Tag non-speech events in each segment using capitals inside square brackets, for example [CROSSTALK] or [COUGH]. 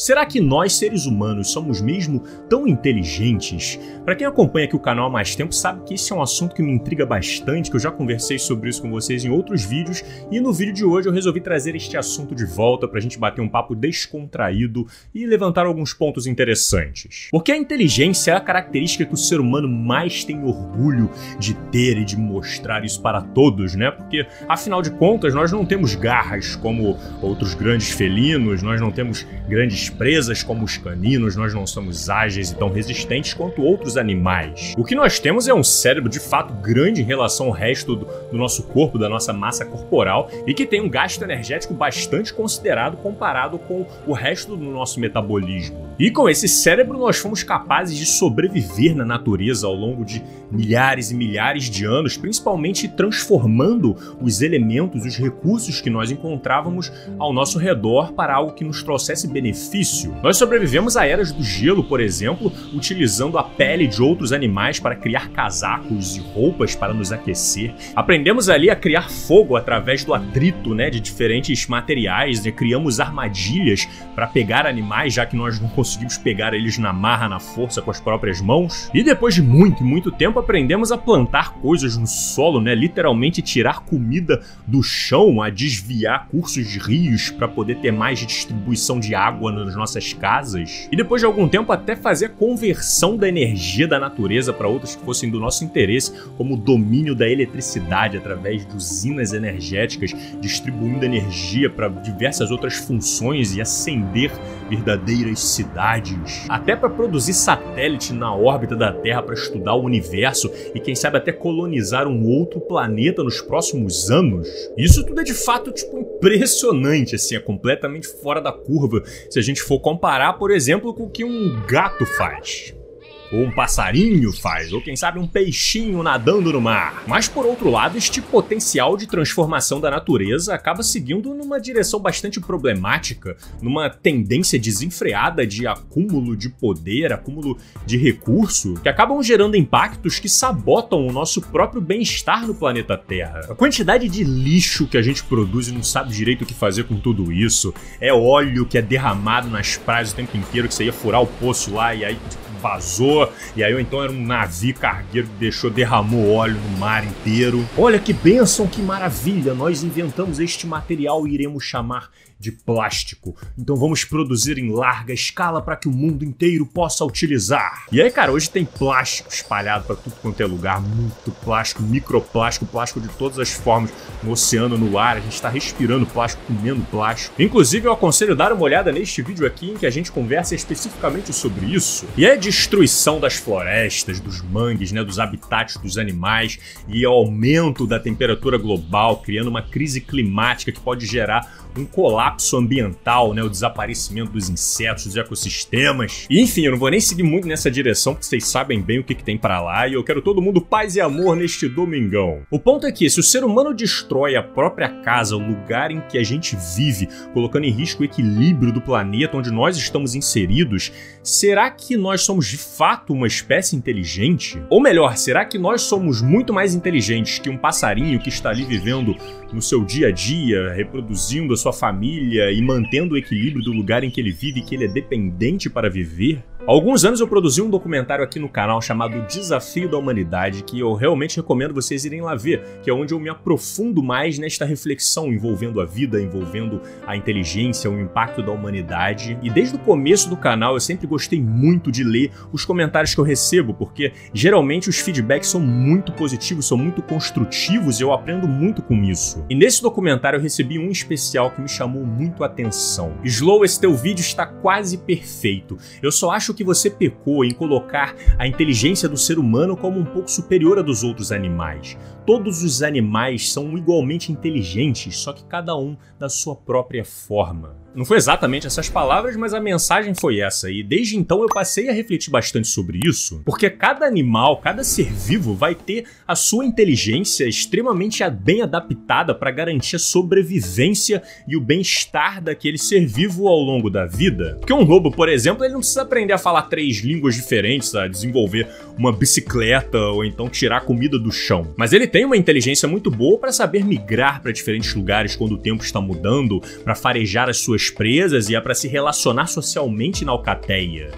Será que nós, seres humanos, somos mesmo tão inteligentes? Para quem acompanha aqui o canal há mais tempo, sabe que esse é um assunto que me intriga bastante, que eu já conversei sobre isso com vocês em outros vídeos, e no vídeo de hoje eu resolvi trazer este assunto de volta para a gente bater um papo descontraído e levantar alguns pontos interessantes. Porque a inteligência é a característica que o ser humano mais tem orgulho de ter e de mostrar isso para todos, né? Porque, afinal de contas, nós não temos garras como outros grandes felinos, nós não temos grandes presas como os caninos, nós não somos ágeis e tão resistentes quanto outros animais. O que nós temos é um cérebro de fato grande em relação ao resto do, do nosso corpo, da nossa massa corporal, e que tem um gasto energético bastante considerado comparado com o resto do nosso metabolismo. E com esse cérebro nós fomos capazes de sobreviver na natureza ao longo de milhares e milhares de anos, principalmente transformando os elementos, os recursos que nós encontrávamos ao nosso redor para algo que nos trouxesse benefício. Nós sobrevivemos a eras do gelo, por exemplo, utilizando a pele de outros animais para criar casacos e roupas para nos aquecer. Aprendemos ali a criar fogo através do atrito, né, de diferentes materiais, né? criamos armadilhas para pegar animais, já que nós não conseguimos pegar eles na marra, na força com as próprias mãos. E depois de muito, muito tempo aprendemos a plantar coisas no solo, né, literalmente tirar comida do chão, a desviar cursos de rios para poder ter mais distribuição de água nas nossas casas. E depois de algum tempo até fazer a conversão da energia da natureza para outras que fossem do nosso interesse, como o domínio da eletricidade através de usinas energéticas, distribuindo energia para diversas outras funções e acender verdadeiras cidades, até para produzir satélite na órbita da Terra para estudar o universo e quem sabe até colonizar um outro planeta nos próximos anos. Isso tudo é de fato tipo impressionante, assim, é completamente fora da curva se a gente for comparar, por exemplo, com o que um gato faz ou um passarinho faz, ou quem sabe um peixinho nadando no mar. Mas por outro lado, este potencial de transformação da natureza acaba seguindo numa direção bastante problemática, numa tendência desenfreada de acúmulo de poder, acúmulo de recurso, que acabam gerando impactos que sabotam o nosso próprio bem-estar no planeta Terra. A quantidade de lixo que a gente produz e não sabe direito o que fazer com tudo isso, é óleo que é derramado nas praias o tempo inteiro, que você ia furar o poço lá e aí tipo, vazou, e aí então era um navio cargueiro que deixou, derramou óleo no mar inteiro. Olha que bênção, que maravilha! Nós inventamos este material e iremos chamar de plástico. Então vamos produzir em larga escala para que o mundo inteiro possa utilizar. E aí, cara, hoje tem plástico espalhado para tudo quanto é lugar, muito plástico, microplástico, plástico de todas as formas, no oceano, no ar, a gente está respirando plástico, comendo plástico. Inclusive, eu aconselho dar uma olhada neste vídeo aqui em que a gente conversa especificamente sobre isso. E é destruição das florestas, dos mangues, né, dos habitats dos animais e aumento da temperatura global, criando uma crise climática que pode gerar um colapso ambiental, né, o desaparecimento dos insetos, dos ecossistemas. E, enfim, eu não vou nem seguir muito nessa direção, porque vocês sabem bem o que, que tem para lá e eu quero todo mundo paz e amor neste domingão. O ponto é que, se o ser humano destrói a própria casa, o lugar em que a gente vive, colocando em risco o equilíbrio do planeta onde nós estamos inseridos, será que nós somos de fato uma espécie inteligente? Ou melhor, será que nós somos muito mais inteligentes que um passarinho que está ali vivendo no seu dia a dia, reproduzindo a sua família e mantendo o equilíbrio do lugar em que ele vive que ele é dependente para viver? Alguns anos eu produzi um documentário aqui no canal chamado Desafio da Humanidade, que eu realmente recomendo vocês irem lá ver, que é onde eu me aprofundo mais nesta reflexão envolvendo a vida, envolvendo a inteligência, o impacto da humanidade. E desde o começo do canal eu sempre gostei muito de ler os comentários que eu recebo, porque geralmente os feedbacks são muito positivos, são muito construtivos e eu aprendo muito com isso. E nesse documentário eu recebi um especial que me chamou muito a atenção. Slow, esse teu vídeo está quase perfeito. Eu só acho acho que você pecou em colocar a inteligência do ser humano como um pouco superior à dos outros animais. Todos os animais são igualmente inteligentes, só que cada um da sua própria forma. Não foi exatamente essas palavras, mas a mensagem foi essa, e desde então eu passei a refletir bastante sobre isso, porque cada animal, cada ser vivo vai ter a sua inteligência extremamente bem adaptada para garantir a sobrevivência e o bem-estar daquele ser vivo ao longo da vida. Porque um lobo, por exemplo, ele não precisa aprender a falar três línguas diferentes, a desenvolver uma bicicleta ou então tirar comida do chão, mas ele tem uma inteligência muito boa para saber migrar para diferentes lugares quando o tempo está mudando, para farejar as suas suas presas e é para se relacionar socialmente na alcateia.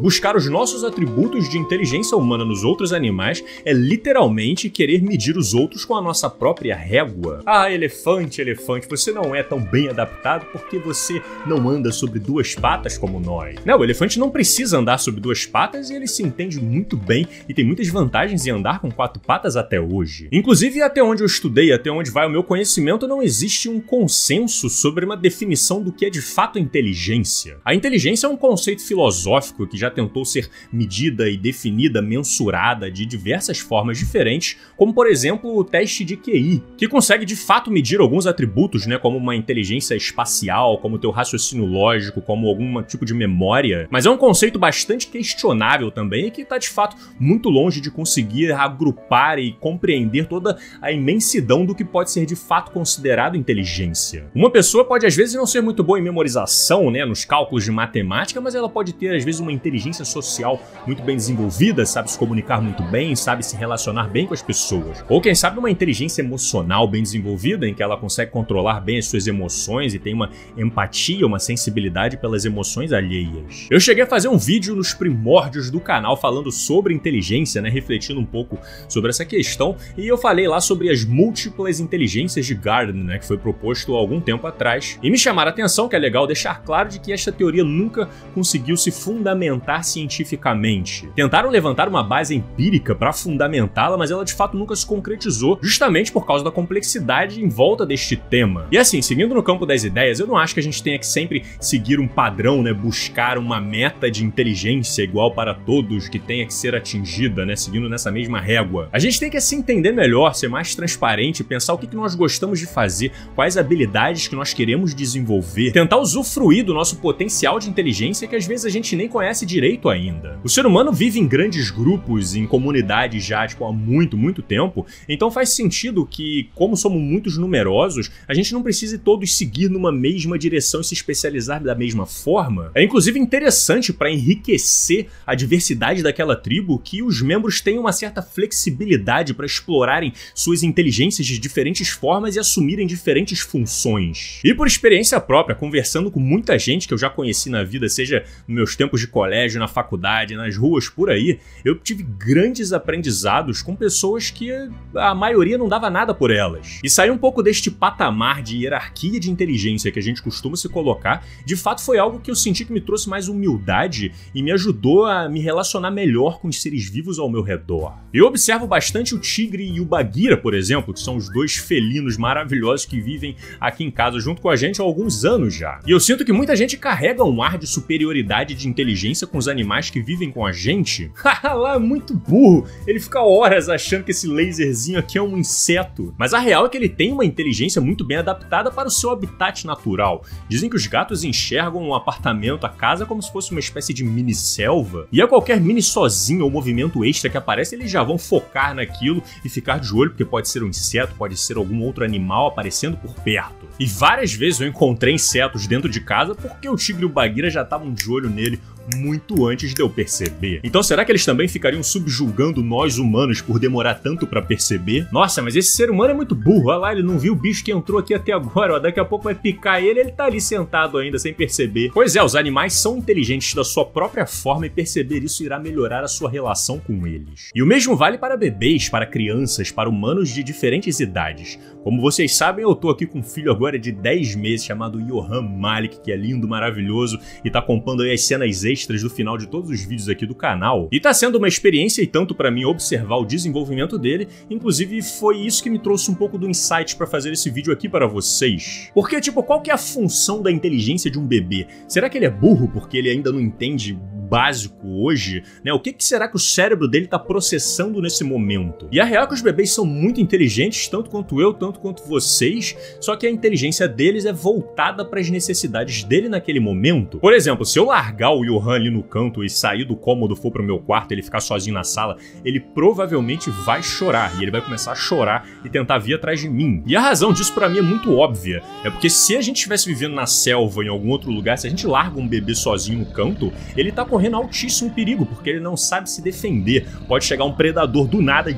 Buscar os nossos atributos de inteligência humana nos outros animais é literalmente querer medir os outros com a nossa própria régua. Ah, elefante, elefante, você não é tão bem adaptado porque você não anda sobre duas patas como nós. Não, o elefante não precisa andar sobre duas patas e ele se entende muito bem e tem muitas vantagens em andar com quatro patas até hoje. Inclusive, até onde eu estudei, até onde vai o meu conhecimento, não existe um consenso sobre uma definição do que é de fato inteligência. A inteligência é um conceito filosófico que já tentou ser medida e definida, mensurada de diversas formas diferentes, como por exemplo o teste de QI, que consegue de fato medir alguns atributos, né, como uma inteligência espacial, como teu raciocínio lógico, como algum tipo de memória, mas é um conceito bastante questionável também e que está de fato muito longe de conseguir agrupar e compreender toda a imensidão do que pode ser de fato considerado inteligência. Uma pessoa pode às vezes não ser muito boa em memorização, né, nos cálculos de matemática, mas ela pode ter às vezes uma inteligência inteligência social muito bem desenvolvida, sabe se comunicar muito bem, sabe se relacionar bem com as pessoas. Ou quem sabe uma inteligência emocional bem desenvolvida, em que ela consegue controlar bem as suas emoções e tem uma empatia, uma sensibilidade pelas emoções alheias. Eu cheguei a fazer um vídeo nos primórdios do canal falando sobre inteligência, né, refletindo um pouco sobre essa questão, e eu falei lá sobre as múltiplas inteligências de Gardner, né, que foi proposto há algum tempo atrás. E me chamaram a atenção que é legal deixar claro de que esta teoria nunca conseguiu se fundamentar cientificamente. Tentaram levantar uma base empírica para fundamentá-la, mas ela de fato nunca se concretizou, justamente por causa da complexidade em volta deste tema. E assim, seguindo no campo das ideias, eu não acho que a gente tenha que sempre seguir um padrão, né, buscar uma meta de inteligência igual para todos que tenha que ser atingida, né, seguindo nessa mesma régua. A gente tem que se entender melhor, ser mais transparente, pensar o que, que nós gostamos de fazer, quais habilidades que nós queremos desenvolver, tentar usufruir do nosso potencial de inteligência que às vezes a gente nem conhece direito direito ainda. O ser humano vive em grandes grupos, em comunidades já tipo, há muito, muito tempo, então faz sentido que, como somos muitos numerosos, a gente não precise todos seguir numa mesma direção e se especializar da mesma forma. É inclusive interessante para enriquecer a diversidade daquela tribo que os membros tenham uma certa flexibilidade para explorarem suas inteligências de diferentes formas e assumirem diferentes funções. E por experiência própria, conversando com muita gente que eu já conheci na vida, seja nos meus tempos de colégio, colégio, na faculdade, nas ruas por aí, eu tive grandes aprendizados com pessoas que a maioria não dava nada por elas. E sair um pouco deste patamar de hierarquia de inteligência que a gente costuma se colocar, de fato foi algo que eu senti que me trouxe mais humildade e me ajudou a me relacionar melhor com os seres vivos ao meu redor. Eu observo bastante o tigre e o baguira, por exemplo, que são os dois felinos maravilhosos que vivem aqui em casa junto com a gente há alguns anos já. E eu sinto que muita gente carrega um ar de superioridade de inteligência com os animais que vivem com a gente, [LAUGHS] lá é muito burro. Ele fica horas achando que esse laserzinho aqui é um inseto. Mas a real é que ele tem uma inteligência muito bem adaptada para o seu habitat natural. Dizem que os gatos enxergam um apartamento, a casa, como se fosse uma espécie de mini selva. E a qualquer mini sozinho ou movimento extra que aparece, eles já vão focar naquilo e ficar de olho, porque pode ser um inseto, pode ser algum outro animal aparecendo por perto. E várias vezes eu encontrei insetos dentro de casa porque o tigre e o baguira já estavam de olho nele muito antes de eu perceber. Então será que eles também ficariam subjulgando nós humanos por demorar tanto para perceber? Nossa, mas esse ser humano é muito burro. Olha lá, ele não viu o bicho que entrou aqui até agora. Ó, daqui a pouco vai picar ele, ele tá ali sentado ainda sem perceber. Pois é, os animais são inteligentes da sua própria forma e perceber isso irá melhorar a sua relação com eles. E o mesmo vale para bebês, para crianças, para humanos de diferentes idades. Como vocês sabem, eu tô aqui com um filho agora de 10 meses chamado Johan Malik, que é lindo, maravilhoso e tá compondo aí as cenas extras do final de todos os vídeos aqui do canal. E tá sendo uma experiência e tanto para mim observar o desenvolvimento dele, inclusive foi isso que me trouxe um pouco do insight para fazer esse vídeo aqui para vocês. Porque, tipo, qual que é a função da inteligência de um bebê? Será que ele é burro porque ele ainda não entende básico hoje, né? O que, que será que o cérebro dele está processando nesse momento? E a real é que os bebês são muito inteligentes, tanto quanto eu, tanto quanto vocês, só que a inteligência deles é voltada para as necessidades dele naquele momento. Por exemplo, se eu largar o Johan ali no canto e sair do cômodo, for pro meu quarto, ele ficar sozinho na sala, ele provavelmente vai chorar e ele vai começar a chorar e tentar vir atrás de mim. E a razão disso para mim é muito óbvia, é porque se a gente estivesse vivendo na selva em algum outro lugar, se a gente larga um bebê sozinho no canto, ele tá correndo altíssimo perigo, porque ele não sabe se defender. Pode chegar um predador do nada e.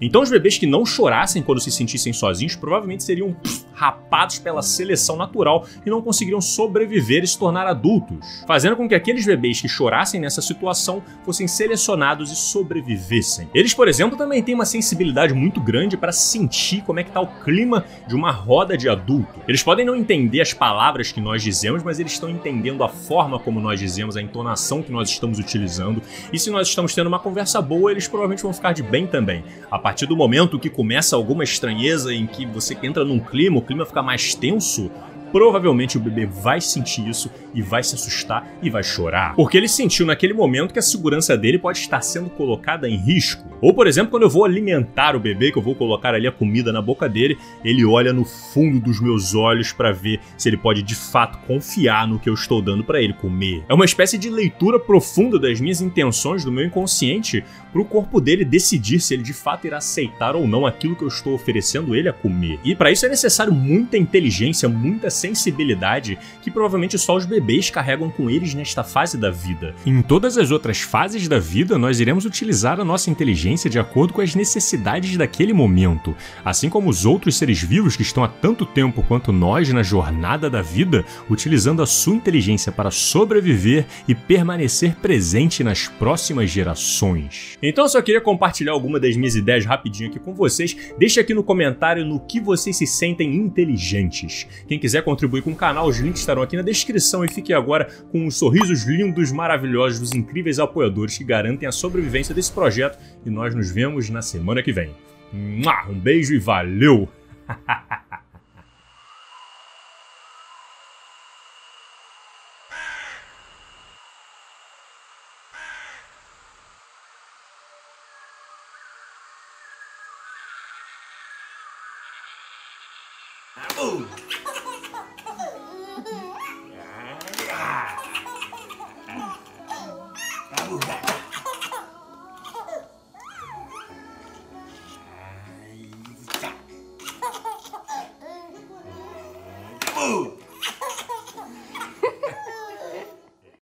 Então os bebês que não chorassem quando se sentissem sozinhos provavelmente seriam rapados pela seleção natural e não conseguiriam sobreviver e se tornar adultos, fazendo com que aqueles bebês que chorassem nessa situação fossem selecionados e sobrevivessem. Eles, por exemplo, também têm uma sensibilidade muito grande para sentir como é que tá o clima de uma roda de adulto. Eles podem não entender as palavras que nós dizemos, mas eles estão entendendo a forma como nós dizemos, a entonação que nós estamos utilizando. E se nós estamos tendo uma conversa boa, eles provavelmente vão ficar de bem também. A partir do momento que começa alguma estranheza em que você entra num clima, clima fica mais tenso, provavelmente o bebê vai sentir isso e vai se assustar e vai chorar. Porque ele sentiu naquele momento que a segurança dele pode estar sendo colocada em risco. Ou, por exemplo, quando eu vou alimentar o bebê, que eu vou colocar ali a comida na boca dele, ele olha no fundo dos meus olhos para ver se ele pode de fato confiar no que eu estou dando para ele comer. É uma espécie de leitura profunda das minhas intenções, do meu inconsciente, para o corpo dele decidir se ele de fato irá aceitar ou não aquilo que eu estou oferecendo ele a comer. E para isso é necessário muita inteligência, muita sensibilidade que provavelmente só os bebês carregam com eles nesta fase da vida. Em todas as outras fases da vida, nós iremos utilizar a nossa inteligência de acordo com as necessidades daquele momento. Assim como os outros seres vivos que estão há tanto tempo quanto nós na jornada da vida, utilizando a sua inteligência para sobreviver e permanecer presente nas próximas gerações. Então eu só queria compartilhar alguma das minhas ideias rapidinho aqui com vocês. Deixe aqui no comentário no que vocês se sentem inteligentes. Quem quiser contribuir com o canal, os links estarão aqui na descrição e fique agora com os sorrisos lindos, maravilhosos dos incríveis apoiadores que garantem a sobrevivência desse projeto e nós nos vemos na semana que vem. Um beijo e valeu! [LAUGHS] Ooh. [LAUGHS] Yeah. Yeah. [LAUGHS] Ooh.